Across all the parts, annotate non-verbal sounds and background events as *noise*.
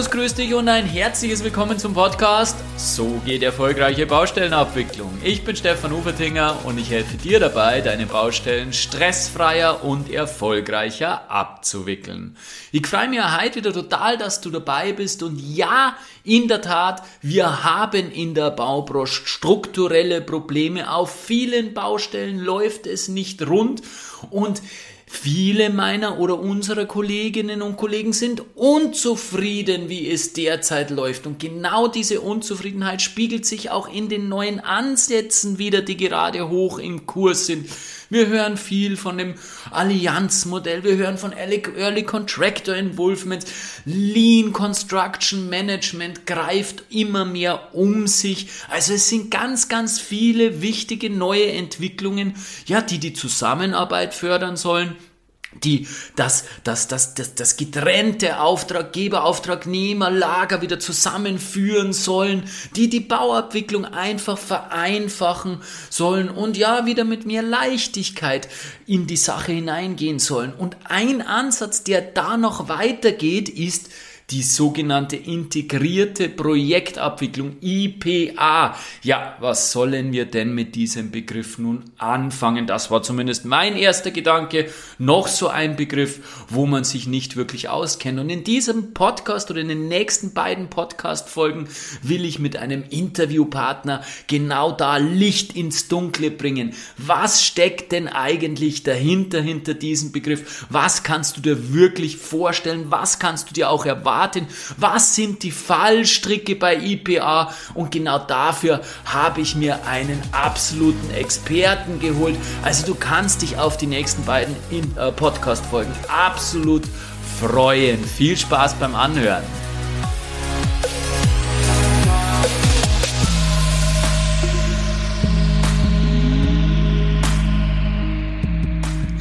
Servus, grüß dich und ein herzliches Willkommen zum Podcast So geht erfolgreiche Baustellenabwicklung. Ich bin Stefan Ufertinger und ich helfe dir dabei, deine Baustellen stressfreier und erfolgreicher abzuwickeln. Ich freue mich heute wieder total, dass du dabei bist und ja, in der Tat, wir haben in der Baubranche strukturelle Probleme. Auf vielen Baustellen läuft es nicht rund und Viele meiner oder unserer Kolleginnen und Kollegen sind unzufrieden, wie es derzeit läuft. Und genau diese Unzufriedenheit spiegelt sich auch in den neuen Ansätzen wieder, die gerade hoch im Kurs sind. Wir hören viel von dem Allianzmodell, wir hören von Early Contractor Involvement, Lean Construction Management greift immer mehr um sich. Also es sind ganz, ganz viele wichtige neue Entwicklungen, ja, die die Zusammenarbeit fördern sollen die das, das, das, das, das getrennte Auftraggeber, Auftragnehmer, Lager wieder zusammenführen sollen, die die Bauabwicklung einfach vereinfachen sollen und ja, wieder mit mehr Leichtigkeit in die Sache hineingehen sollen. Und ein Ansatz, der da noch weitergeht, ist, die sogenannte integrierte Projektabwicklung IPA. Ja, was sollen wir denn mit diesem Begriff nun anfangen? Das war zumindest mein erster Gedanke. Noch so ein Begriff, wo man sich nicht wirklich auskennt. Und in diesem Podcast oder in den nächsten beiden Podcast-Folgen will ich mit einem Interviewpartner genau da Licht ins Dunkle bringen. Was steckt denn eigentlich dahinter, hinter diesem Begriff? Was kannst du dir wirklich vorstellen? Was kannst du dir auch erwarten? Martin, was sind die Fallstricke bei IPA? Und genau dafür habe ich mir einen absoluten Experten geholt. Also du kannst dich auf die nächsten beiden äh, Podcast-Folgen absolut freuen. Viel Spaß beim Anhören.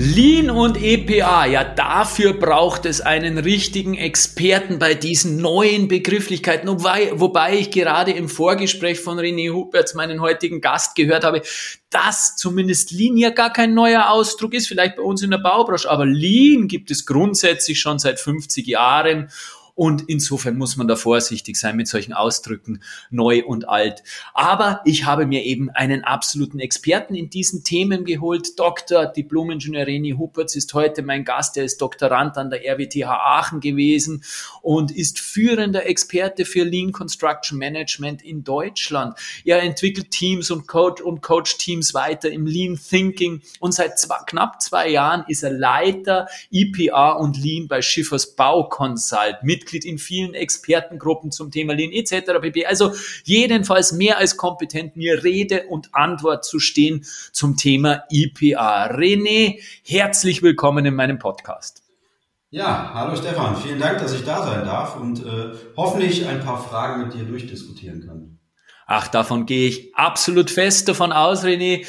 Lean und EPA, ja dafür braucht es einen richtigen Experten bei diesen neuen Begrifflichkeiten, wobei, wobei ich gerade im Vorgespräch von René Huberts, meinen heutigen Gast, gehört habe, dass zumindest Lean ja gar kein neuer Ausdruck ist, vielleicht bei uns in der Baubranche, aber Lean gibt es grundsätzlich schon seit 50 Jahren und insofern muss man da vorsichtig sein mit solchen Ausdrücken neu und alt. Aber ich habe mir eben einen absoluten Experten in diesen Themen geholt. Dr. Diplom-Ingenieur Reni Huppertz ist heute mein Gast. Er ist Doktorand an der RWTH Aachen gewesen und ist führender Experte für Lean Construction Management in Deutschland. Er entwickelt Teams und Coach und Coach Teams weiter im Lean Thinking und seit zwei, knapp zwei Jahren ist er Leiter IPA und Lean bei Schiffers Bau Consult. Mitglied Mitglied in vielen Expertengruppen zum Thema Lean etc. pp. Also jedenfalls mehr als kompetent, mir Rede und Antwort zu stehen zum Thema IPA. René, herzlich willkommen in meinem Podcast. Ja, hallo Stefan, vielen Dank, dass ich da sein darf und äh, hoffentlich ein paar Fragen mit dir durchdiskutieren kann. Ach, davon gehe ich absolut fest davon aus, René.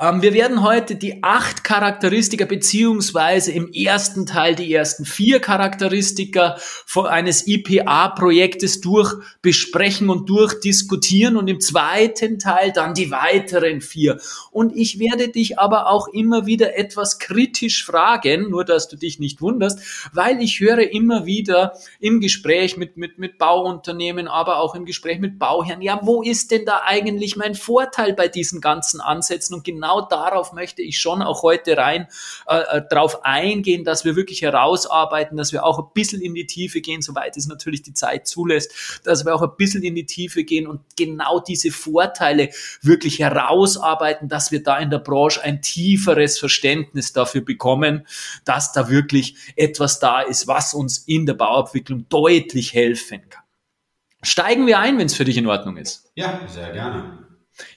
Ähm, wir werden heute die acht Charakteristika beziehungsweise im ersten Teil die ersten vier Charakteristika eines IPA-Projektes durch besprechen und durchdiskutieren und im zweiten Teil dann die weiteren vier. Und ich werde dich aber auch immer wieder etwas kritisch fragen, nur dass du dich nicht wunderst, weil ich höre immer wieder im Gespräch mit, mit, mit Bauunternehmen, aber auch im Gespräch mit Bauherren, ja, wo ist ist denn da eigentlich mein Vorteil bei diesen ganzen Ansätzen? Und genau darauf möchte ich schon auch heute rein äh, äh, drauf eingehen, dass wir wirklich herausarbeiten, dass wir auch ein bisschen in die Tiefe gehen, soweit es natürlich die Zeit zulässt, dass wir auch ein bisschen in die Tiefe gehen und genau diese Vorteile wirklich herausarbeiten, dass wir da in der Branche ein tieferes Verständnis dafür bekommen, dass da wirklich etwas da ist, was uns in der Bauabwicklung deutlich helfen kann. Steigen wir ein, wenn es für dich in Ordnung ist. Ja, sehr gerne.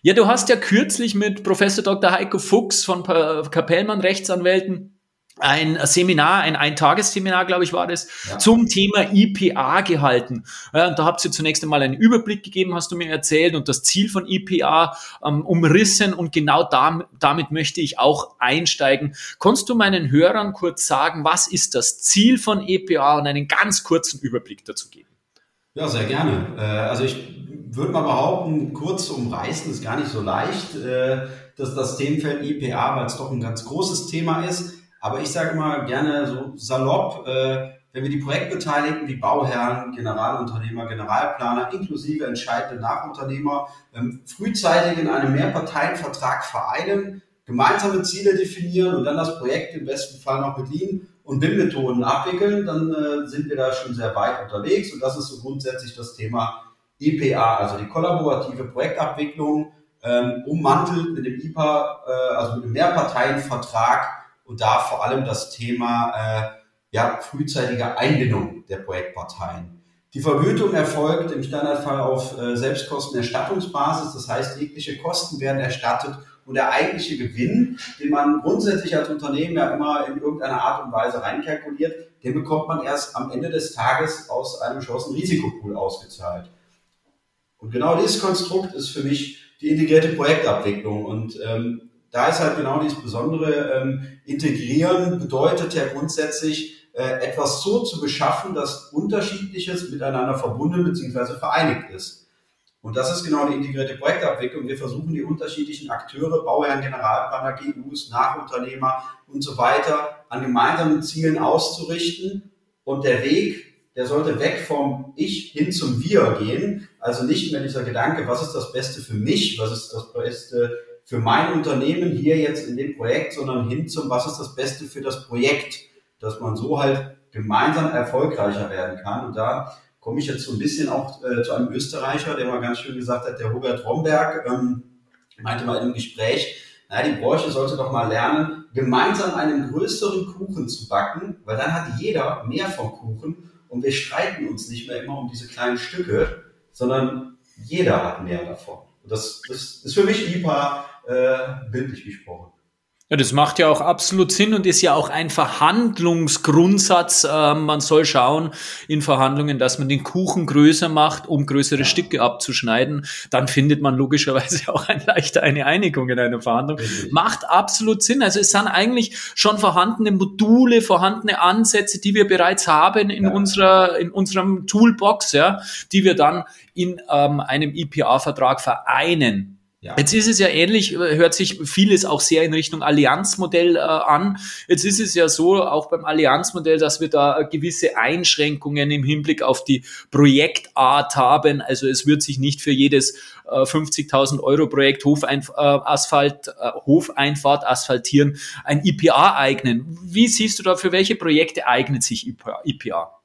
Ja, du hast ja kürzlich mit Professor Dr. Heiko Fuchs von Kapellmann Rechtsanwälten ein Seminar, ein Eintagesseminar, glaube ich, war das, ja. zum Thema IPA gehalten. Ja, und da habt ihr zunächst einmal einen Überblick gegeben, hast du mir erzählt, und das Ziel von IPA ähm, umrissen. Und genau da, damit möchte ich auch einsteigen. Kannst du meinen Hörern kurz sagen, was ist das Ziel von IPA und einen ganz kurzen Überblick dazu geben? Ja, sehr gerne. Äh, also ich würde mal behaupten, kurz umreißen ist gar nicht so leicht, äh, dass das Themenfeld IPA, weil es doch ein ganz großes Thema ist. Aber ich sage mal gerne so salopp, äh, wenn wir die Projektbeteiligten wie Bauherren, Generalunternehmer, Generalplaner inklusive entscheidende Nachunternehmer ähm, frühzeitig in einem Mehrparteienvertrag vereinen, gemeinsame Ziele definieren und dann das Projekt im besten Fall noch Lean und BIM-Methoden abwickeln, dann äh, sind wir da schon sehr weit unterwegs und das ist so grundsätzlich das Thema IPA, also die kollaborative Projektabwicklung, ähm, ummantelt mit dem IPA, äh, also mit dem Mehrparteienvertrag und da vor allem das Thema äh, ja, frühzeitige Einbindung der Projektparteien. Die Vergütung erfolgt im Standardfall auf äh, Selbstkostenerstattungsbasis, das heißt, jegliche Kosten werden erstattet und der eigentliche Gewinn, den man grundsätzlich als Unternehmen ja immer in irgendeiner Art und Weise reinkalkuliert, den bekommt man erst am Ende des Tages aus einem geschlossenen Risikopool ausgezahlt. Und genau dieses Konstrukt ist für mich die integrierte Projektabwicklung. Und ähm, da ist halt genau dieses Besondere, ähm, integrieren bedeutet ja grundsätzlich, äh, etwas so zu beschaffen, dass Unterschiedliches miteinander verbunden bzw. vereinigt ist. Und das ist genau die integrierte Projektabwicklung. Wir versuchen die unterschiedlichen Akteure, Bauherren, Generalplaner, GUs, Nachunternehmer und so weiter an gemeinsamen Zielen auszurichten. Und der Weg, der sollte weg vom Ich hin zum Wir gehen. Also nicht mehr dieser Gedanke, was ist das Beste für mich, was ist das Beste für mein Unternehmen hier jetzt in dem Projekt, sondern hin zum, was ist das Beste für das Projekt, dass man so halt gemeinsam erfolgreicher werden kann. Und da komme ich jetzt so ein bisschen auch äh, zu einem Österreicher, der mal ganz schön gesagt hat, der Robert Romberg, ähm, meinte mal in einem Gespräch, naja, die Branche sollte doch mal lernen, gemeinsam einen größeren Kuchen zu backen, weil dann hat jeder mehr vom Kuchen und wir streiten uns nicht mehr immer um diese kleinen Stücke, sondern jeder hat mehr davon. Und das, das ist für mich IPA äh, bildlich gesprochen. Ja, das macht ja auch absolut Sinn und ist ja auch ein Verhandlungsgrundsatz. Ähm, man soll schauen in Verhandlungen, dass man den Kuchen größer macht, um größere Stücke abzuschneiden. Dann findet man logischerweise *laughs* auch ein leichter eine Einigung in einer Verhandlung. Richtig. Macht absolut Sinn. Also es sind eigentlich schon vorhandene Module, vorhandene Ansätze, die wir bereits haben in ja. unserer in unserem Toolbox, ja, die wir dann in ähm, einem IPA-Vertrag vereinen. Ja. Jetzt ist es ja ähnlich, hört sich vieles auch sehr in Richtung Allianzmodell äh, an. Jetzt ist es ja so, auch beim Allianzmodell, dass wir da gewisse Einschränkungen im Hinblick auf die Projektart haben. Also es wird sich nicht für jedes äh, 50.000 Euro Projekt Hofeinf äh, Asphalt, äh, Hofeinfahrt asphaltieren ein IPA eignen. Wie siehst du da, für welche Projekte eignet sich IPA?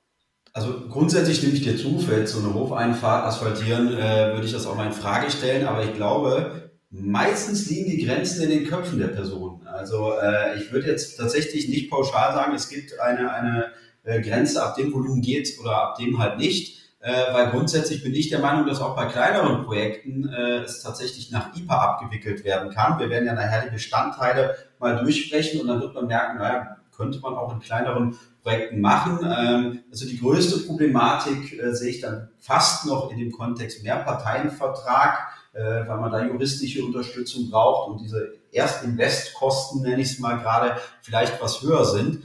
Also grundsätzlich stimme ich dir zu, für jetzt so eine Hofeinfahrt asphaltieren, äh, würde ich das auch mal in Frage stellen, aber ich glaube, meistens liegen die Grenzen in den Köpfen der Personen. Also äh, ich würde jetzt tatsächlich nicht pauschal sagen, es gibt eine, eine äh, Grenze, ab dem Volumen geht oder ab dem halt nicht. Äh, weil grundsätzlich bin ich der Meinung, dass auch bei kleineren Projekten äh, es tatsächlich nach IPA abgewickelt werden kann. Wir werden ja nachher die Bestandteile mal durchsprechen und dann wird man merken, naja, könnte man auch in kleineren Projekten machen. Ähm, also die größte Problematik äh, sehe ich dann fast noch in dem Kontext Mehrparteienvertrag, äh, weil man da juristische Unterstützung braucht und diese Erstinvestkosten, nenne ich es mal gerade, vielleicht was höher sind.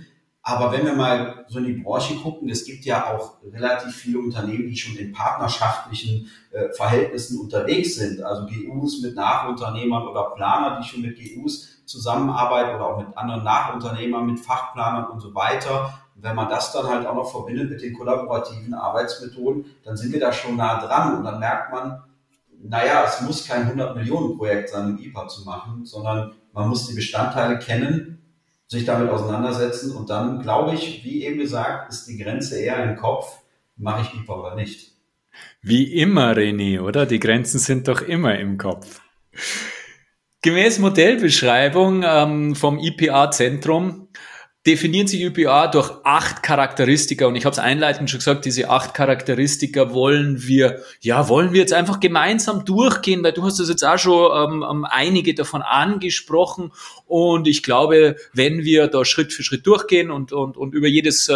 Aber wenn wir mal so in die Branche gucken, es gibt ja auch relativ viele Unternehmen, die schon in partnerschaftlichen äh, Verhältnissen unterwegs sind. Also GUs mit Nachunternehmern oder Planer, die schon mit GUs zusammenarbeiten oder auch mit anderen Nachunternehmern, mit Fachplanern und so weiter wenn man das dann halt auch noch verbindet mit den kollaborativen Arbeitsmethoden, dann sind wir da schon nah dran und dann merkt man, naja, es muss kein 100 Millionen Projekt sein, um IPA zu machen, sondern man muss die Bestandteile kennen, sich damit auseinandersetzen und dann, glaube ich, wie eben gesagt, ist die Grenze eher im Kopf, mache ich IPA oder nicht. Wie immer, René, oder? Die Grenzen sind doch immer im Kopf. Gemäß Modellbeschreibung ähm, vom IPA-Zentrum definieren sich ÜPA durch acht Charakteristika und ich habe es einleitend schon gesagt, diese acht Charakteristika wollen wir, ja, wollen wir jetzt einfach gemeinsam durchgehen, weil du hast das jetzt auch schon ähm, ähm, einige davon angesprochen und ich glaube, wenn wir da Schritt für Schritt durchgehen und, und, und über jedes äh,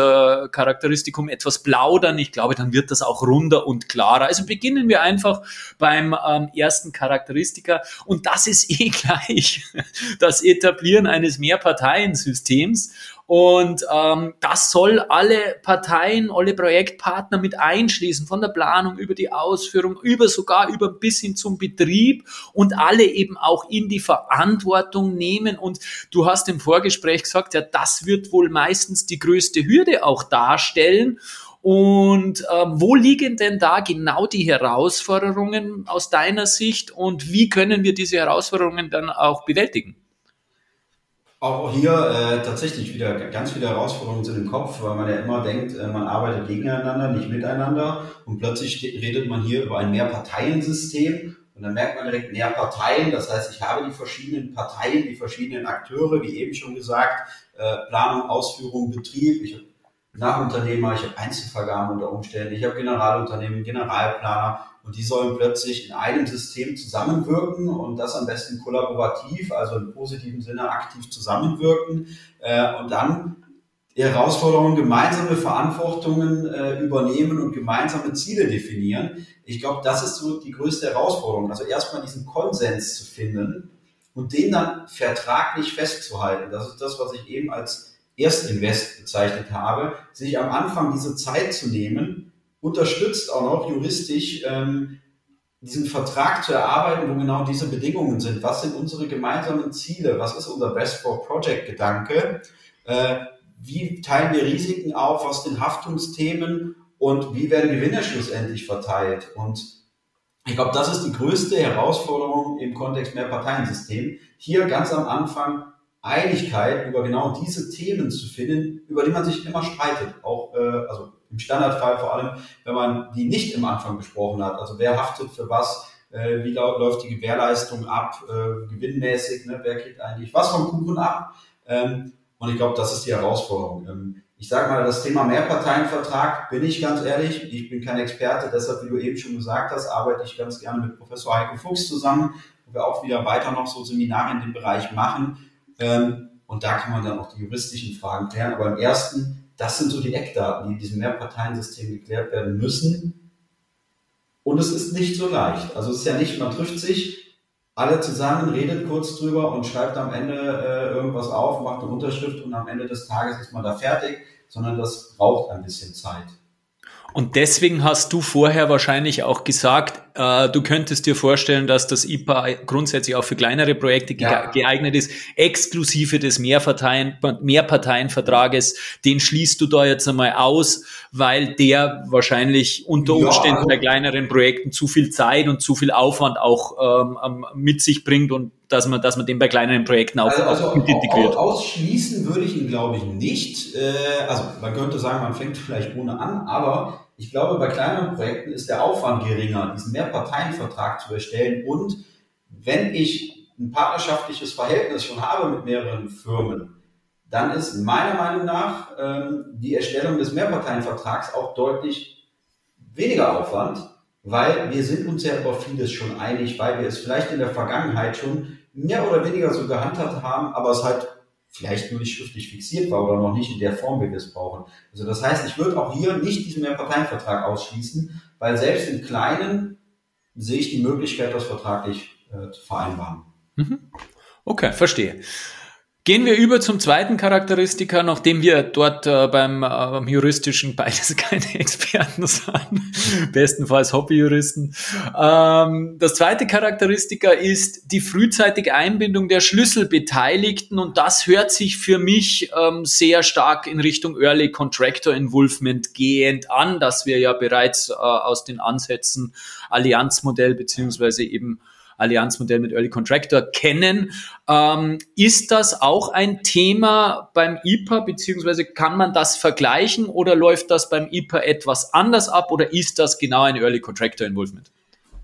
Charakteristikum etwas plaudern, ich glaube, dann wird das auch runder und klarer. Also beginnen wir einfach beim ähm, ersten Charakteristika und das ist eh *laughs* gleich das Etablieren eines Mehrparteiensystems. Und ähm, das soll alle Parteien, alle Projektpartner mit einschließen, von der Planung über die Ausführung, über sogar über bis hin zum Betrieb und alle eben auch in die Verantwortung nehmen. Und du hast im Vorgespräch gesagt, ja, das wird wohl meistens die größte Hürde auch darstellen. Und ähm, wo liegen denn da genau die Herausforderungen aus deiner Sicht und wie können wir diese Herausforderungen dann auch bewältigen? Auch hier äh, tatsächlich wieder ganz viele Herausforderungen sind im Kopf, weil man ja immer denkt, äh, man arbeitet gegeneinander, nicht miteinander. Und plötzlich redet man hier über ein Mehrparteiensystem. Und dann merkt man direkt mehr Parteien. Das heißt, ich habe die verschiedenen Parteien, die verschiedenen Akteure, wie eben schon gesagt, äh, Planung, Ausführung, Betrieb. Ich habe Nachunternehmer, ich habe Einzelvergaben unter Umständen, ich habe Generalunternehmen, Generalplaner und die sollen plötzlich in einem System zusammenwirken und das am besten kollaborativ, also im positiven Sinne aktiv zusammenwirken äh, und dann die Herausforderungen, gemeinsame Verantwortungen äh, übernehmen und gemeinsame Ziele definieren. Ich glaube, das ist so die größte Herausforderung. Also erstmal diesen Konsens zu finden und den dann vertraglich festzuhalten. Das ist das, was ich eben als Erstinvest bezeichnet habe, sich am Anfang diese Zeit zu nehmen, unterstützt auch noch juristisch ähm, diesen Vertrag zu erarbeiten, wo genau diese Bedingungen sind. Was sind unsere gemeinsamen Ziele? Was ist unser Best for Project Gedanke? Äh, wie teilen wir Risiken auf? Was sind Haftungsthemen? Und wie werden Gewinne schlussendlich verteilt? Und ich glaube, das ist die größte Herausforderung im Kontext mehr Parteiensystem. Hier ganz am Anfang Einigkeit über genau diese Themen zu finden, über die man sich immer streitet. Auch äh, also im Standardfall vor allem, wenn man die nicht im Anfang besprochen hat. Also wer haftet für was, äh, wie läuft die Gewährleistung ab, äh, gewinnmäßig, ne? wer kriegt eigentlich was vom Kuchen ab. Ähm, und ich glaube, das ist die Herausforderung. Ähm, ich sage mal, das Thema Mehrparteienvertrag, bin ich ganz ehrlich, ich bin kein Experte, deshalb, wie du eben schon gesagt hast, arbeite ich ganz gerne mit Professor Heiko Fuchs zusammen, wo wir auch wieder weiter noch so Seminare in dem Bereich machen ähm, und da kann man dann auch die juristischen Fragen klären. Aber im ersten, das sind so die Eckdaten, die in diesem Mehrparteiensystem geklärt werden müssen. Und es ist nicht so leicht. Also es ist ja nicht, man trifft sich alle zusammen, redet kurz drüber und schreibt am Ende äh, irgendwas auf, macht eine Unterschrift und am Ende des Tages ist man da fertig, sondern das braucht ein bisschen Zeit. Und deswegen hast du vorher wahrscheinlich auch gesagt, äh, du könntest dir vorstellen, dass das IPA grundsätzlich auch für kleinere Projekte ja. geeignet ist, exklusive des Mehrparteien, Mehrparteienvertrages, den schließt du da jetzt einmal aus, weil der wahrscheinlich unter Umständen ja. bei kleineren Projekten zu viel Zeit und zu viel Aufwand auch ähm, mit sich bringt und dass man, dass man den bei kleineren Projekten auch, also, also integriert. Ausschließen würde ich ihn, glaube ich, nicht. Äh, also man könnte sagen, man fängt vielleicht ohne an, aber ich glaube, bei kleineren Projekten ist der Aufwand geringer, diesen Mehrparteienvertrag zu erstellen. Und wenn ich ein partnerschaftliches Verhältnis schon habe mit mehreren Firmen, dann ist meiner Meinung nach ähm, die Erstellung des Mehrparteienvertrags auch deutlich weniger Aufwand, weil wir sind uns ja über vieles schon einig, weil wir es vielleicht in der Vergangenheit schon mehr oder weniger so gehandhabt haben, aber es halt vielleicht nur nicht schriftlich fixiert war oder noch nicht in der Form, wie wir es brauchen. Also das heißt, ich würde auch hier nicht diesen Mehrparteienvertrag ausschließen, weil selbst im Kleinen sehe ich die Möglichkeit, das vertraglich äh, zu vereinbaren. Mhm. Okay, verstehe. Gehen wir über zum zweiten Charakteristika, nachdem wir dort äh, beim, äh, beim juristischen beides *laughs* keine Experten sind, bestenfalls Hobbyjuristen. Ähm, das zweite Charakteristika ist die frühzeitige Einbindung der Schlüsselbeteiligten und das hört sich für mich ähm, sehr stark in Richtung Early Contractor Involvement gehend an, dass wir ja bereits äh, aus den Ansätzen Allianzmodell beziehungsweise eben Allianzmodell mit Early Contractor kennen. Ähm, ist das auch ein Thema beim IPA, beziehungsweise kann man das vergleichen oder läuft das beim IPA etwas anders ab oder ist das genau ein Early Contractor Involvement?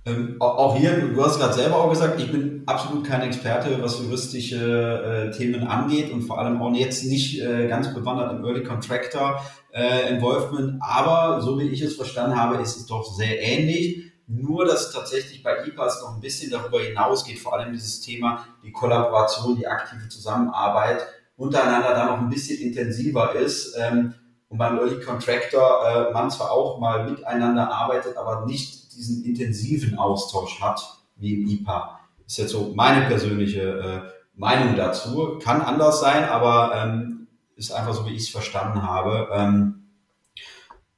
Ähm, auch hier, du hast gerade selber auch gesagt, ich bin absolut kein Experte, was juristische äh, Themen angeht und vor allem auch jetzt nicht äh, ganz bewandert im Early Contractor äh, Involvement, aber so wie ich es verstanden habe, ist es doch sehr ähnlich. Nur, dass tatsächlich bei IPAS noch ein bisschen darüber hinausgeht, vor allem dieses Thema, die Kollaboration, die aktive Zusammenarbeit untereinander da noch ein bisschen intensiver ist. Ähm, und beim Early Contractor äh, man zwar auch mal miteinander arbeitet, aber nicht diesen intensiven Austausch hat wie im IPA. Ist jetzt so meine persönliche äh, Meinung dazu. Kann anders sein, aber ähm, ist einfach so, wie ich es verstanden habe. Ähm,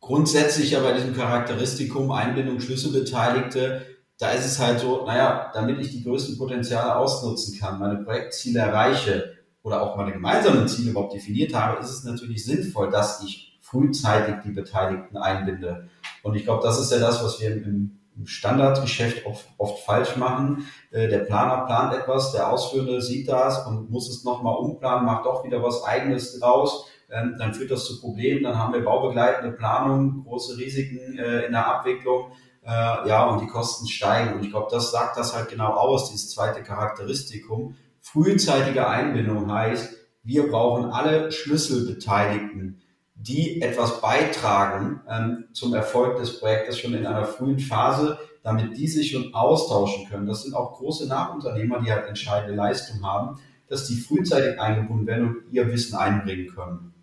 grundsätzlich ja bei diesem Charakteristikum Einbindung Schlüsselbeteiligte, da ist es halt so, naja, damit ich die größten Potenziale ausnutzen kann, meine Projektziele erreiche oder auch meine gemeinsamen Ziele überhaupt definiert habe, ist es natürlich sinnvoll, dass ich frühzeitig die Beteiligten einbinde. Und ich glaube, das ist ja das, was wir im, Standardgeschäft oft, oft falsch machen. Äh, der Planer plant etwas, der Ausführende sieht das und muss es nochmal umplanen, macht doch wieder was Eigenes draus. Ähm, dann führt das zu Problemen. Dann haben wir baubegleitende Planung, große Risiken äh, in der Abwicklung. Äh, ja, und die Kosten steigen. Und ich glaube, das sagt das halt genau aus, dieses zweite Charakteristikum. Frühzeitige Einbindung heißt, wir brauchen alle Schlüsselbeteiligten die etwas beitragen ähm, zum Erfolg des Projektes schon in einer frühen Phase, damit die sich schon austauschen können. Das sind auch große Nachunternehmer, die halt entscheidende Leistung haben, dass die frühzeitig eingebunden werden und ihr Wissen einbringen können.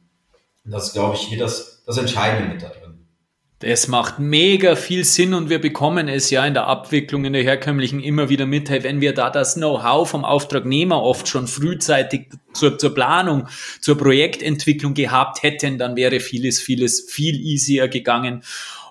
Und das ist, glaube ich, hier das, das Entscheidende mit da drin. Das macht mega viel Sinn und wir bekommen es ja in der Abwicklung in der herkömmlichen immer wieder mit, hey, wenn wir da das Know-how vom Auftragnehmer oft schon frühzeitig zur, zur Planung, zur Projektentwicklung gehabt hätten, dann wäre vieles, vieles viel easier gegangen.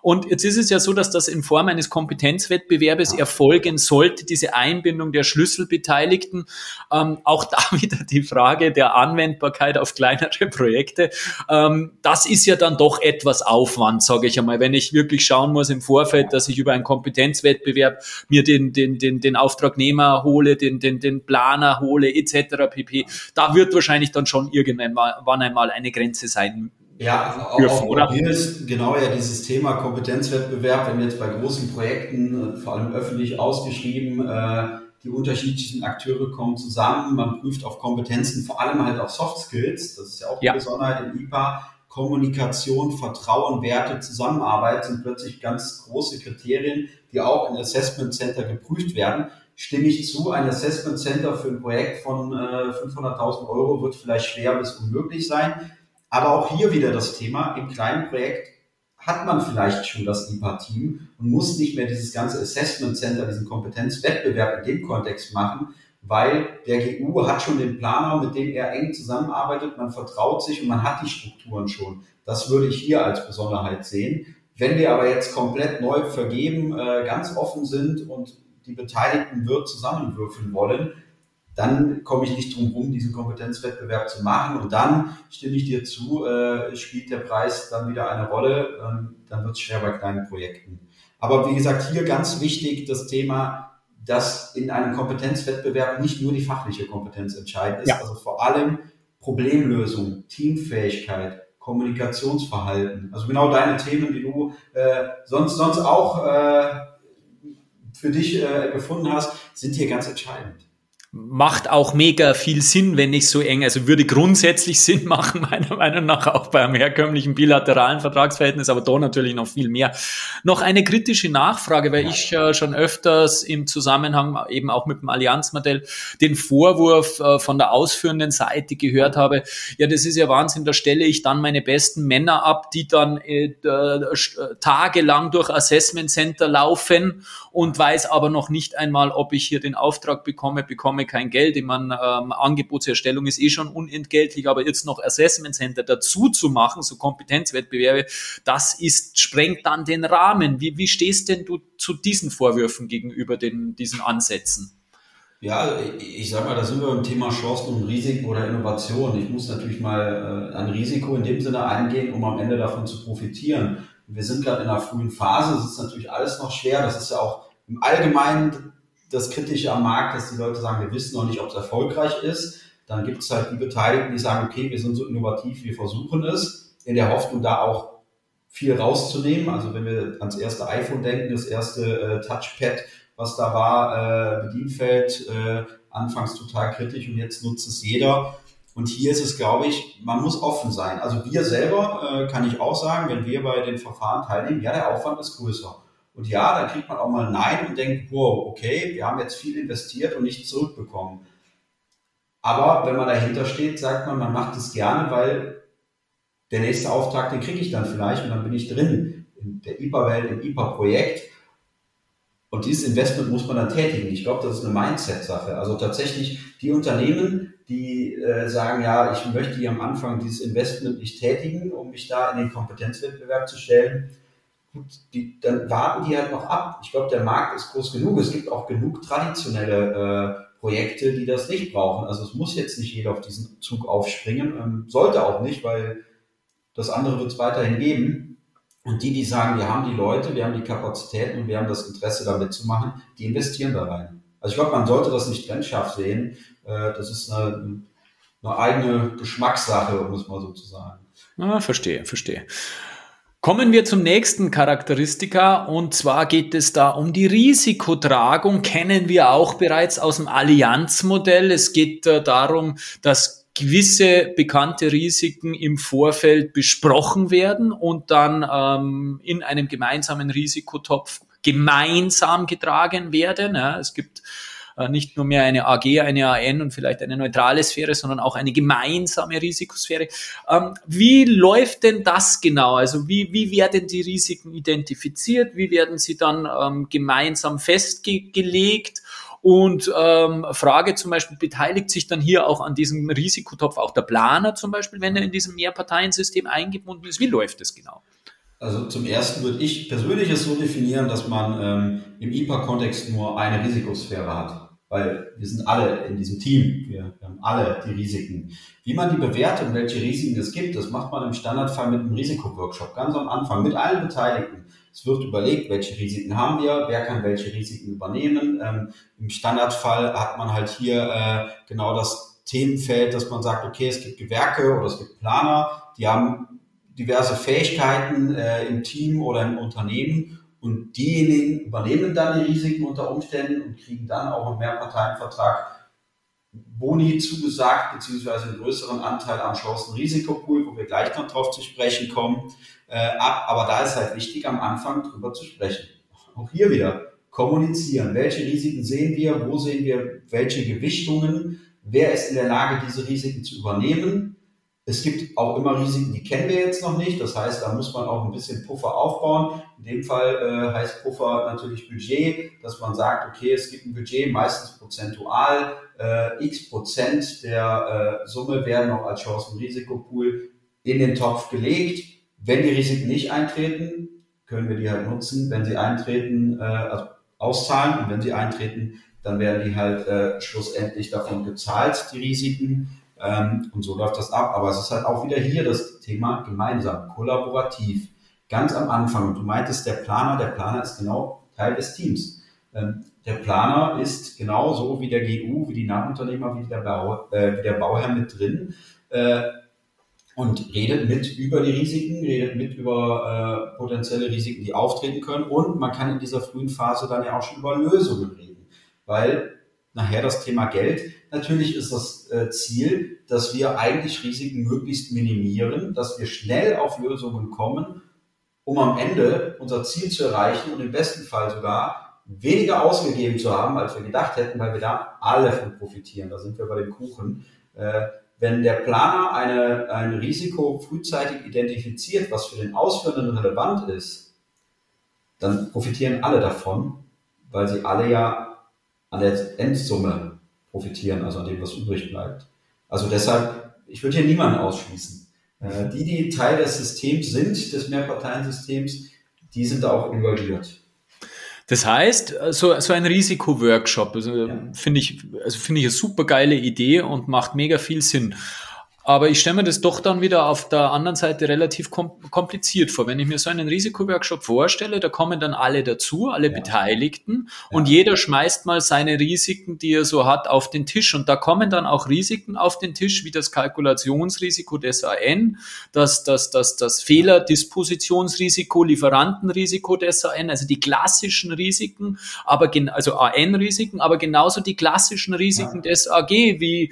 Und jetzt ist es ja so, dass das in Form eines Kompetenzwettbewerbes erfolgen sollte, diese Einbindung der Schlüsselbeteiligten. Ähm, auch da *laughs* wieder die Frage der Anwendbarkeit auf kleinere Projekte. Ähm, das ist ja dann doch etwas Aufwand, sage ich einmal, wenn ich wirklich schauen muss im Vorfeld, dass ich über einen Kompetenzwettbewerb mir den, den, den, den Auftragnehmer hole, den, den, den Planer hole, etc. pp. Da wird wahrscheinlich dann schon irgendwann einmal eine Grenze sein ja, auch, dürfen, auch hier ist genau ja dieses Thema Kompetenzwettbewerb, wenn jetzt bei großen Projekten, äh, vor allem öffentlich ausgeschrieben, äh, die unterschiedlichen Akteure kommen zusammen, man prüft auf Kompetenzen, vor allem halt auf Soft Skills, das ist ja auch die ja. Besonderheit im IPA, Kommunikation, Vertrauen, Werte, Zusammenarbeit sind plötzlich ganz große Kriterien, die auch in Assessment Center geprüft werden. Stimme ich zu, ein Assessment Center für ein Projekt von äh, 500.000 Euro wird vielleicht schwer bis unmöglich sein. Aber auch hier wieder das Thema, im kleinen Projekt hat man vielleicht schon das IPA-Team und muss nicht mehr dieses ganze Assessment Center, diesen Kompetenzwettbewerb in dem Kontext machen, weil der GU hat schon den Planer, mit dem er eng zusammenarbeitet, man vertraut sich und man hat die Strukturen schon. Das würde ich hier als Besonderheit sehen. Wenn wir aber jetzt komplett neu vergeben, äh, ganz offen sind und die Beteiligten wird zusammenwürfeln wollen, dann komme ich nicht drum herum, diesen Kompetenzwettbewerb zu machen. Und dann stimme ich dir zu, äh, spielt der Preis dann wieder eine Rolle, ähm, dann wird es schwer bei kleinen Projekten. Aber wie gesagt, hier ganz wichtig das Thema, dass in einem Kompetenzwettbewerb nicht nur die fachliche Kompetenz entscheidend ist, ja. also vor allem Problemlösung, Teamfähigkeit, Kommunikationsverhalten, also genau deine Themen, die du äh, sonst, sonst auch äh, für dich äh, gefunden hast, sind hier ganz entscheidend macht auch mega viel Sinn, wenn nicht so eng, also würde grundsätzlich Sinn machen, *laughs* meiner Meinung nach, auch beim herkömmlichen bilateralen Vertragsverhältnis, aber da natürlich noch viel mehr. Noch eine kritische Nachfrage, weil ich äh, schon öfters im Zusammenhang eben auch mit dem Allianzmodell den Vorwurf äh, von der ausführenden Seite gehört habe, ja, das ist ja Wahnsinn, da stelle ich dann meine besten Männer ab, die dann äh, äh tagelang durch Assessment Center laufen und weiß aber noch nicht einmal, ob ich hier den Auftrag bekomme, bekomme kein Geld. Ich meine, ähm, Angebotserstellung ist eh schon unentgeltlich, aber jetzt noch Assessment Center dazu zu machen, so Kompetenzwettbewerbe, das ist, sprengt dann den Rahmen. Wie, wie stehst denn du zu diesen Vorwürfen gegenüber den, diesen Ansätzen? Ja, ich sag mal, da sind wir im Thema Chancen und Risiken oder Innovation. Ich muss natürlich mal äh, ein Risiko in dem Sinne eingehen, um am Ende davon zu profitieren. Wir sind gerade in einer frühen Phase, es ist natürlich alles noch schwer. Das ist ja auch im Allgemeinen das Kritische am Markt, dass die Leute sagen, wir wissen noch nicht, ob es erfolgreich ist. Dann gibt es halt die Beteiligten, die sagen, okay, wir sind so innovativ, wir versuchen es, in der Hoffnung, da auch viel rauszunehmen. Also wenn wir ans erste iPhone denken, das erste äh, Touchpad, was da war, äh, Bedienfeld, äh, anfangs total kritisch und jetzt nutzt es jeder. Und hier ist es, glaube ich, man muss offen sein. Also wir selber, äh, kann ich auch sagen, wenn wir bei den Verfahren teilnehmen, ja, der Aufwand ist größer. Und ja, dann kriegt man auch mal Nein und denkt, wow, okay, wir haben jetzt viel investiert und nichts zurückbekommen. Aber wenn man dahinter steht, sagt man, man macht es gerne, weil der nächste Auftrag, den kriege ich dann vielleicht und dann bin ich drin in der IPA-Welt, im IPA-Projekt. Und dieses Investment muss man dann tätigen. Ich glaube, das ist eine Mindset-Sache. Also tatsächlich die Unternehmen, die äh, sagen, ja, ich möchte hier am Anfang dieses Investment nicht tätigen, um mich da in den Kompetenzwettbewerb zu stellen. Gut, die, dann warten die halt noch ab. Ich glaube, der Markt ist groß genug. Es gibt auch genug traditionelle äh, Projekte, die das nicht brauchen. Also es muss jetzt nicht jeder auf diesen Zug aufspringen, ähm, sollte auch nicht, weil das andere wird es weiterhin geben. Und die, die sagen, wir haben die Leute, wir haben die Kapazitäten und wir haben das Interesse, da mitzumachen, die investieren da rein. Also ich glaube, man sollte das nicht trennscharf sehen. Äh, das ist eine, eine eigene Geschmackssache, um es mal so zu sagen. Ah, verstehe, verstehe. Kommen wir zum nächsten Charakteristika und zwar geht es da um die Risikotragung. Kennen wir auch bereits aus dem Allianzmodell. Es geht äh, darum, dass gewisse bekannte Risiken im Vorfeld besprochen werden und dann ähm, in einem gemeinsamen Risikotopf gemeinsam getragen werden. Ja, es gibt nicht nur mehr eine AG, eine AN und vielleicht eine neutrale Sphäre, sondern auch eine gemeinsame Risikosphäre. Ähm, wie läuft denn das genau? Also wie, wie werden die Risiken identifiziert? Wie werden sie dann ähm, gemeinsam festgelegt? Und ähm, Frage zum Beispiel, beteiligt sich dann hier auch an diesem Risikotopf auch der Planer zum Beispiel, wenn er in diesem Mehrparteiensystem eingebunden ist? Wie läuft das genau? Also zum ersten würde ich persönlich es so definieren, dass man ähm, im IPA-Kontext nur eine Risikosphäre hat weil wir sind alle in diesem Team, wir, haben alle die Risiken. Wie man die bewertet und welche Risiken es gibt, das macht man im Standardfall mit einem Risikoworkshop, ganz am Anfang, mit allen Beteiligten. Es wird überlegt, welche Risiken haben wir, wer kann welche Risiken übernehmen. Ähm, Im Standardfall hat man halt hier äh, genau das Themenfeld, dass man sagt, okay, es gibt Gewerke oder es gibt Planer, die haben diverse Fähigkeiten äh, im Team oder im Unternehmen und diejenigen übernehmen dann die Risiken unter Umständen und kriegen dann auch im Mehrparteienvertrag Boni zugesagt, beziehungsweise einen größeren Anteil am Chancen-Risikopool, wo wir gleich noch drauf zu sprechen kommen, äh, ab. Aber da ist halt wichtig, am Anfang drüber zu sprechen. Auch hier wieder kommunizieren. Welche Risiken sehen wir? Wo sehen wir welche Gewichtungen? Wer ist in der Lage, diese Risiken zu übernehmen? Es gibt auch immer Risiken, die kennen wir jetzt noch nicht. Das heißt, da muss man auch ein bisschen Puffer aufbauen. In dem Fall äh, heißt Puffer natürlich Budget, dass man sagt, okay, es gibt ein Budget, meistens prozentual, äh, x Prozent der äh, Summe werden noch als Chancen-Risikopool in den Topf gelegt. Wenn die Risiken nicht eintreten, können wir die halt nutzen. Wenn sie eintreten, äh, also auszahlen und wenn sie eintreten, dann werden die halt äh, schlussendlich davon gezahlt, die Risiken. Ähm, und so läuft das ab. Aber es ist halt auch wieder hier das Thema gemeinsam, kollaborativ. Ganz am Anfang. Du meintest, der Planer, der Planer ist genau Teil des Teams. Ähm, der Planer ist genauso wie der GU, wie die Nachunternehmer, wie der, Bau, äh, wie der Bauherr mit drin. Äh, und redet mit über die Risiken, redet mit über äh, potenzielle Risiken, die auftreten können. Und man kann in dieser frühen Phase dann ja auch schon über Lösungen reden. Weil nachher das Thema Geld. Natürlich ist das äh, Ziel, dass wir eigentlich Risiken möglichst minimieren, dass wir schnell auf Lösungen kommen, um am Ende unser Ziel zu erreichen und im besten Fall sogar weniger ausgegeben zu haben, als wir gedacht hätten, weil wir da alle von profitieren. Da sind wir bei dem Kuchen. Äh, wenn der Planer eine, ein Risiko frühzeitig identifiziert, was für den Ausführenden relevant ist, dann profitieren alle davon, weil sie alle ja an der Endsumme profitieren, also an dem, was übrig bleibt. Also deshalb, ich würde hier niemanden ausschließen. Äh, die, die Teil des Systems sind, des Mehrparteiensystems, die sind da auch involviert. Das heißt, so, so ein Risikoworkshop, also ja. finde ich, also finde ich eine super geile Idee und macht mega viel Sinn. Aber ich stelle mir das doch dann wieder auf der anderen Seite relativ kompliziert vor. Wenn ich mir so einen Risikoworkshop vorstelle, da kommen dann alle dazu, alle ja. Beteiligten ja. und jeder schmeißt mal seine Risiken, die er so hat, auf den Tisch. Und da kommen dann auch Risiken auf den Tisch, wie das Kalkulationsrisiko des AN, das, das, das, das Fehlerdispositionsrisiko, Lieferantenrisiko des AN, also die klassischen Risiken, aber also AN-Risiken, aber genauso die klassischen Risiken ja. des AG, wie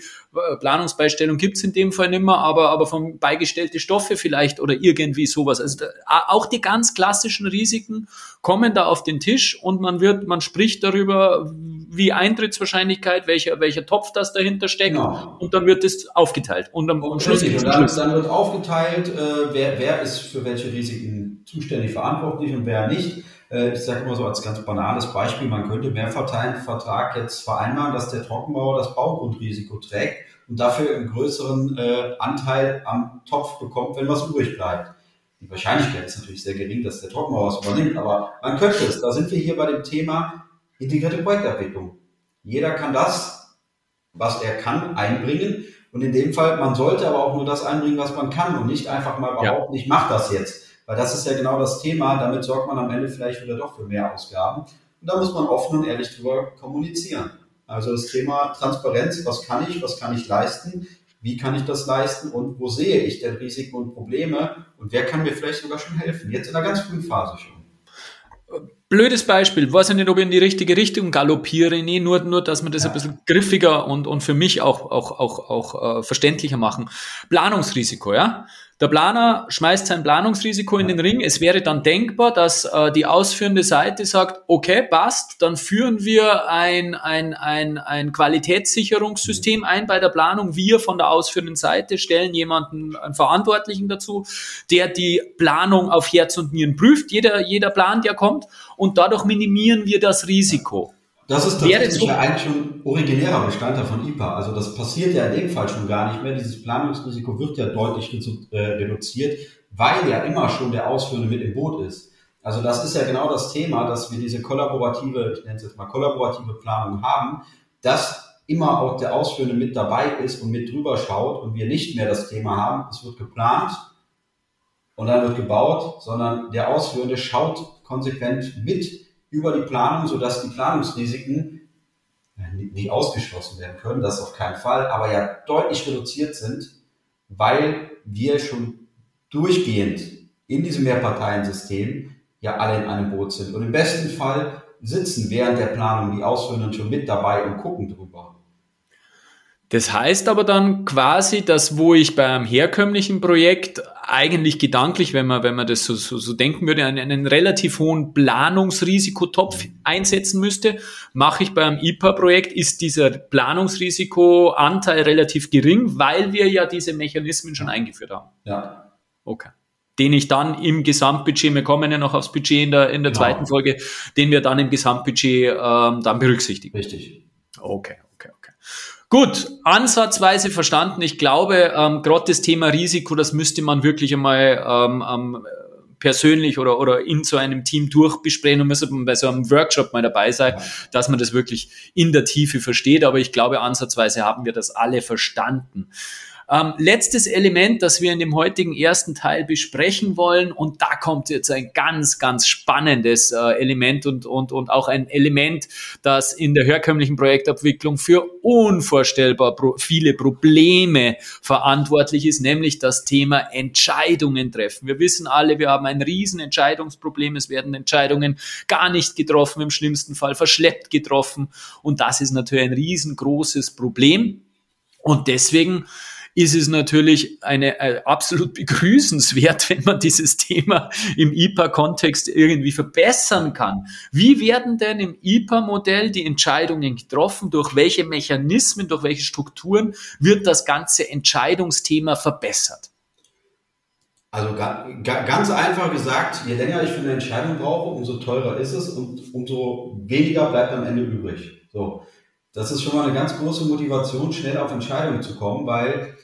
Planungsbeistellung gibt's in dem Fall nicht mehr, aber, aber von beigestellte Stoffe vielleicht oder irgendwie sowas. Also da, auch die ganz klassischen Risiken kommen da auf den Tisch und man wird, man spricht darüber, wie Eintrittswahrscheinlichkeit, welcher, welcher Topf das dahinter steckt genau. und dann wird es aufgeteilt. Und am, am Schluss und dann, dann, wird aufgeteilt, äh, wer, wer ist für welche Risiken zuständig verantwortlich und wer nicht. Äh, ich sage immer so als ganz banales Beispiel, man könnte Mehrparteienvertrag jetzt vereinbaren, dass der Trockenbauer das Baugrundrisiko trägt und dafür einen größeren äh, Anteil am Topf bekommt, wenn was übrig bleibt. Die Wahrscheinlichkeit ist natürlich sehr gering, dass der Trockenbauer es übernimmt, aber man könnte es. Da sind wir hier bei dem Thema integrierte Projektabwicklung. Jeder kann das, was er kann, einbringen. Und in dem Fall, man sollte aber auch nur das einbringen, was man kann und nicht einfach mal behaupten, ja. ich mache das jetzt. Weil das ist ja genau das Thema. Damit sorgt man am Ende vielleicht wieder doch für mehr Ausgaben. Und da muss man offen und ehrlich drüber kommunizieren. Also das Thema Transparenz, was kann ich, was kann ich leisten, wie kann ich das leisten und wo sehe ich denn Risiken und Probleme und wer kann mir vielleicht sogar schon helfen, jetzt in der ganz frühen Phase schon. Blödes Beispiel, weiß ich nicht, ob ich in die richtige Richtung galoppiere, nee, nur, nur, dass wir das ja. ein bisschen griffiger und, und für mich auch, auch, auch, auch äh, verständlicher machen. Planungsrisiko, ja. Der Planer schmeißt sein Planungsrisiko in den Ring. Es wäre dann denkbar, dass äh, die ausführende Seite sagt, okay, passt, dann führen wir ein, ein, ein, ein Qualitätssicherungssystem ein bei der Planung. Wir von der ausführenden Seite stellen jemanden, einen Verantwortlichen dazu, der die Planung auf Herz und Nieren prüft, jeder, jeder Plan, der kommt, und dadurch minimieren wir das Risiko. Das ist tatsächlich ja eigentlich schon originärer Bestandteil von IPA. Also das passiert ja in dem Fall schon gar nicht mehr. Dieses Planungsrisiko wird ja deutlich äh, reduziert, weil ja immer schon der Ausführende mit im Boot ist. Also das ist ja genau das Thema, dass wir diese kollaborative, ich nenne es jetzt mal kollaborative Planung haben, dass immer auch der Ausführende mit dabei ist und mit drüber schaut und wir nicht mehr das Thema haben, es wird geplant und dann wird gebaut, sondern der Ausführende schaut konsequent mit über die Planung, sodass die Planungsrisiken nicht ausgeschlossen werden können, das auf keinen Fall, aber ja deutlich reduziert sind, weil wir schon durchgehend in diesem Mehrparteiensystem ja alle in einem Boot sind. Und im besten Fall sitzen während der Planung die Ausführenden schon mit dabei und gucken drüber. Das heißt aber dann quasi, dass wo ich beim herkömmlichen Projekt eigentlich gedanklich, wenn man, wenn man das so, so, so denken würde, einen, einen relativ hohen Planungsrisikotopf einsetzen müsste, mache ich beim IPA-Projekt, ist dieser Planungsrisikoanteil relativ gering, weil wir ja diese Mechanismen schon eingeführt haben. Ja. Okay den ich dann im Gesamtbudget, wir kommen ja noch aufs Budget in der, in der genau. zweiten Folge, den wir dann im Gesamtbudget ähm, dann berücksichtigen. Richtig. Okay. Gut, ansatzweise verstanden. Ich glaube, ähm, gerade das Thema Risiko, das müsste man wirklich einmal ähm, ähm, persönlich oder, oder in so einem Team durchbesprechen und müsste man bei so einem Workshop mal dabei sein, dass man das wirklich in der Tiefe versteht. Aber ich glaube, ansatzweise haben wir das alle verstanden. Ähm, letztes Element, das wir in dem heutigen ersten Teil besprechen wollen, und da kommt jetzt ein ganz, ganz spannendes äh, Element und, und, und auch ein Element, das in der herkömmlichen Projektabwicklung für unvorstellbar pro viele Probleme verantwortlich ist, nämlich das Thema Entscheidungen treffen. Wir wissen alle, wir haben ein riesen Entscheidungsproblem. Es werden Entscheidungen gar nicht getroffen, im schlimmsten Fall verschleppt getroffen. Und das ist natürlich ein riesengroßes Problem. Und deswegen ist es natürlich eine, äh, absolut begrüßenswert, *laughs* wenn man dieses Thema im IPA-Kontext irgendwie verbessern kann. Wie werden denn im IPA-Modell die Entscheidungen getroffen? Durch welche Mechanismen, durch welche Strukturen wird das ganze Entscheidungsthema verbessert? Also ganz einfach gesagt, je länger ich für eine Entscheidung brauche, umso teurer ist es und umso weniger bleibt am Ende übrig. So. Das ist schon mal eine ganz große Motivation, schnell auf Entscheidungen zu kommen, weil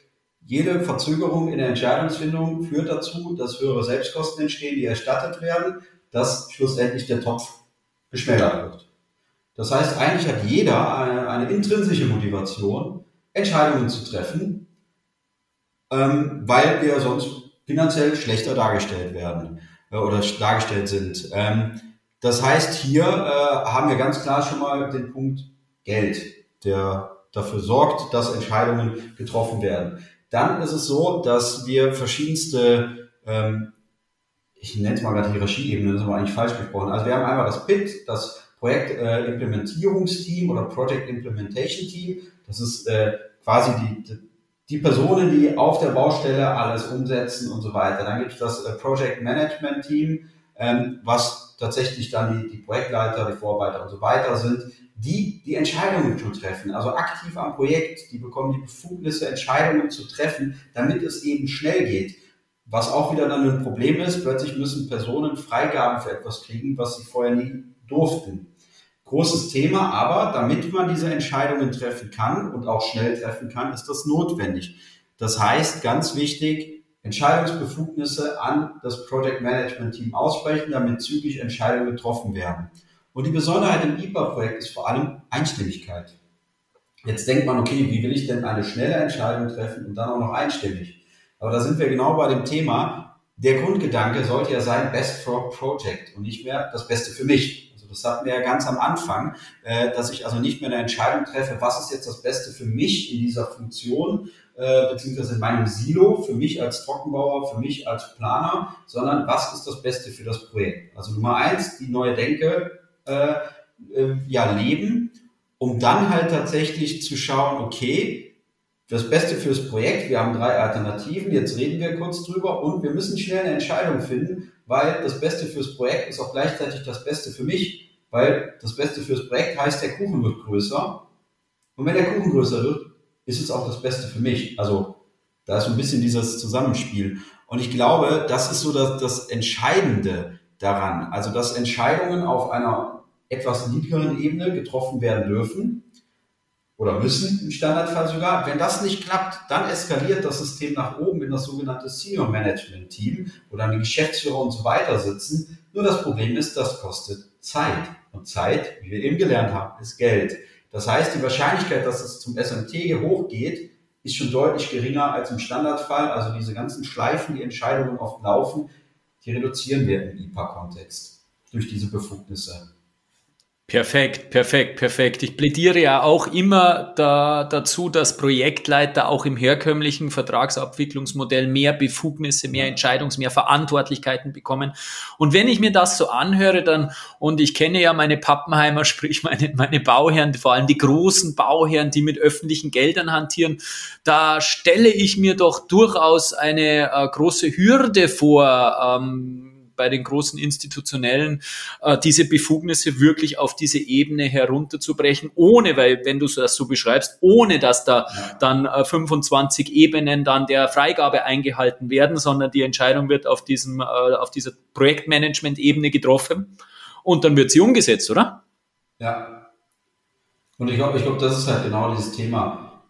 jede Verzögerung in der Entscheidungsfindung führt dazu, dass höhere Selbstkosten entstehen, die erstattet werden, dass schlussendlich der Topf geschmälert wird. Das heißt, eigentlich hat jeder eine, eine intrinsische Motivation, Entscheidungen zu treffen, ähm, weil wir sonst finanziell schlechter dargestellt werden äh, oder dargestellt sind. Ähm, das heißt, hier äh, haben wir ganz klar schon mal den Punkt Geld, der dafür sorgt, dass Entscheidungen getroffen werden. Dann ist es so, dass wir verschiedenste, ähm, ich nenne es mal gerade Hierarchieebene, das ist aber eigentlich falsch gesprochen. Also wir haben einmal das PIT, das Projektimplementierungsteam äh, oder Project Implementation Team. Das ist äh, quasi die, die Personen, die auf der Baustelle alles umsetzen und so weiter. Dann gibt es das äh, Project Management Team, ähm, was tatsächlich dann die, die Projektleiter, die Vorarbeiter und so weiter sind, die die Entscheidungen schon treffen, also aktiv am Projekt, die bekommen die Befugnisse, Entscheidungen zu treffen, damit es eben schnell geht. was auch wieder dann ein Problem ist, plötzlich müssen Personen Freigaben für etwas kriegen, was sie vorher nie durften. Großes Thema, aber damit man diese Entscheidungen treffen kann und auch schnell treffen kann, ist das notwendig. Das heißt, ganz wichtig, Entscheidungsbefugnisse an das Project Management Team aussprechen, damit zügig Entscheidungen getroffen werden. Und die Besonderheit im IPA-Projekt ist vor allem Einstimmigkeit. Jetzt denkt man, okay, wie will ich denn eine schnelle Entscheidung treffen und dann auch noch einstimmig? Aber da sind wir genau bei dem Thema. Der Grundgedanke sollte ja sein, Best for Project und nicht mehr das Beste für mich. Also das hatten wir ja ganz am Anfang, äh, dass ich also nicht mehr eine Entscheidung treffe, was ist jetzt das Beste für mich in dieser Funktion, äh, beziehungsweise in meinem Silo, für mich als Trockenbauer, für mich als Planer, sondern was ist das Beste für das Projekt. Also Nummer eins, die neue Denke äh, äh, ja, leben, um dann halt tatsächlich zu schauen, okay, das Beste fürs Projekt. Wir haben drei Alternativen. Jetzt reden wir kurz drüber und wir müssen schnell eine Entscheidung finden, weil das Beste fürs Projekt ist auch gleichzeitig das Beste für mich, weil das Beste fürs Projekt heißt, der Kuchen wird größer. Und wenn der Kuchen größer wird, ist es auch das Beste für mich. Also da ist so ein bisschen dieses Zusammenspiel. Und ich glaube, das ist so das, das Entscheidende daran. Also, dass Entscheidungen auf einer etwas niedrigeren Ebene getroffen werden dürfen oder müssen im Standardfall sogar. Wenn das nicht klappt, dann eskaliert das System nach oben in das sogenannte Senior Management Team, wo dann die Geschäftsführer und so weiter sitzen. Nur das Problem ist, das kostet Zeit. Und Zeit, wie wir eben gelernt haben, ist Geld. Das heißt, die Wahrscheinlichkeit, dass es zum SMT hochgeht, ist schon deutlich geringer als im Standardfall. Also diese ganzen Schleifen, die Entscheidungen oft laufen, die reduzieren wir im IPA-Kontext durch diese Befugnisse. Perfekt, perfekt, perfekt. Ich plädiere ja auch immer da, dazu, dass Projektleiter auch im herkömmlichen Vertragsabwicklungsmodell mehr Befugnisse, mehr Entscheidungs-, mehr Verantwortlichkeiten bekommen. Und wenn ich mir das so anhöre, dann, und ich kenne ja meine Pappenheimer, *laughs* sprich meine, meine Bauherren, vor allem die großen Bauherren, die mit öffentlichen Geldern hantieren, da stelle ich mir doch durchaus eine äh, große Hürde vor, ähm, bei den großen institutionellen äh, diese Befugnisse wirklich auf diese Ebene herunterzubrechen, ohne, weil wenn du das so beschreibst, ohne dass da ja. dann äh, 25 Ebenen dann der Freigabe eingehalten werden, sondern die Entscheidung wird auf diesem, äh, auf dieser Projektmanagement-Ebene getroffen und dann wird sie umgesetzt, oder? Ja. Und ich glaube, ich glaube, das ist halt genau dieses Thema.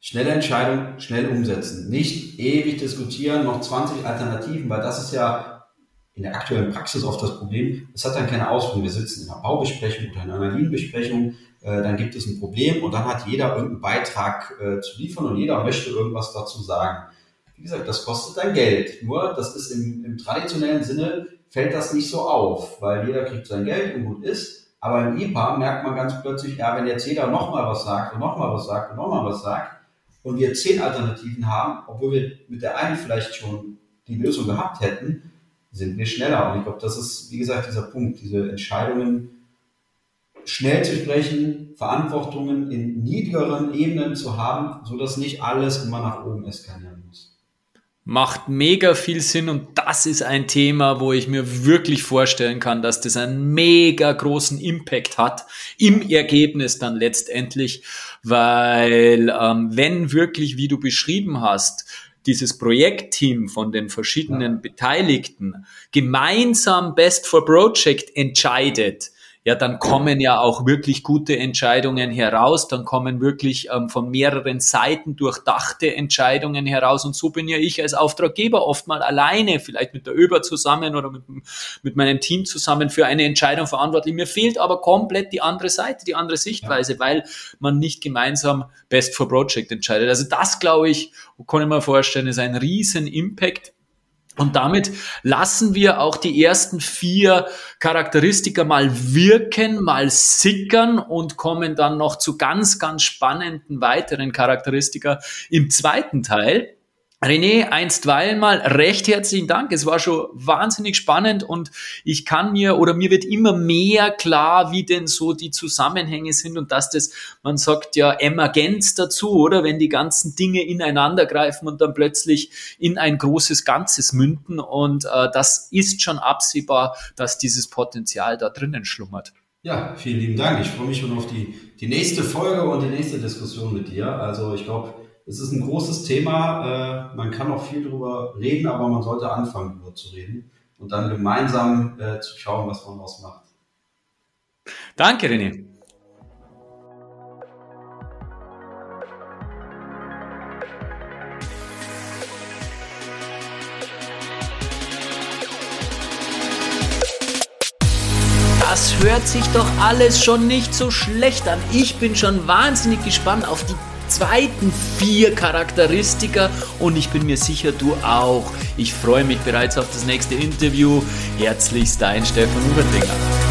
Schnelle Entscheidung, schnell umsetzen. Nicht ewig diskutieren, noch 20 Alternativen, weil das ist ja in der aktuellen Praxis oft das Problem, es hat dann keine Ausführung. Wir sitzen in einer Baubesprechung oder in einer Lean-Besprechung, äh, dann gibt es ein Problem und dann hat jeder irgendeinen Beitrag äh, zu liefern und jeder möchte irgendwas dazu sagen. Wie gesagt, das kostet dann Geld. Nur, das ist im, im traditionellen Sinne, fällt das nicht so auf, weil jeder kriegt sein Geld und gut ist. Aber im IPA merkt man ganz plötzlich, ja, wenn jetzt jeder nochmal was sagt und nochmal was sagt und nochmal was sagt und wir zehn Alternativen haben, obwohl wir mit der einen vielleicht schon die Lösung gehabt hätten, sind wir schneller. Und ich glaube, das ist, wie gesagt, dieser Punkt, diese Entscheidungen schnell zu sprechen, Verantwortungen in niedrigeren Ebenen zu haben, so dass nicht alles immer nach oben eskalieren muss. Macht mega viel Sinn und das ist ein Thema, wo ich mir wirklich vorstellen kann, dass das einen mega großen Impact hat im Ergebnis dann letztendlich, weil ähm, wenn wirklich, wie du beschrieben hast, dieses Projektteam von den verschiedenen Beteiligten gemeinsam Best for Project entscheidet, ja, dann kommen ja auch wirklich gute Entscheidungen heraus, dann kommen wirklich ähm, von mehreren Seiten durchdachte Entscheidungen heraus und so bin ja ich als Auftraggeber oft mal alleine, vielleicht mit der ÖBER zusammen oder mit, mit meinem Team zusammen für eine Entscheidung verantwortlich. Mir fehlt aber komplett die andere Seite, die andere Sichtweise, ja. weil man nicht gemeinsam Best for Project entscheidet. Also das, glaube ich, kann ich mir vorstellen, ist ein riesen Impact und damit lassen wir auch die ersten vier Charakteristika mal wirken, mal sickern und kommen dann noch zu ganz, ganz spannenden weiteren Charakteristika im zweiten Teil. René, einstweilen mal recht herzlichen Dank. Es war schon wahnsinnig spannend und ich kann mir oder mir wird immer mehr klar, wie denn so die Zusammenhänge sind und dass das, man sagt ja Emergenz dazu, oder? Wenn die ganzen Dinge ineinander greifen und dann plötzlich in ein großes Ganzes münden und äh, das ist schon absehbar, dass dieses Potenzial da drinnen schlummert. Ja, vielen lieben Dank. Ich freue mich schon auf die, die nächste Folge und die nächste Diskussion mit dir. Also ich glaube, es ist ein großes Thema. Äh, man kann auch viel darüber reden, aber man sollte anfangen, darüber zu reden und dann gemeinsam äh, zu schauen, was man daraus macht. Danke, René. Das hört sich doch alles schon nicht so schlecht an. Ich bin schon wahnsinnig gespannt auf die zweiten vier Charakteristika und ich bin mir sicher, du auch. Ich freue mich bereits auf das nächste Interview. Herzlichst dein Stefan Ubertinger.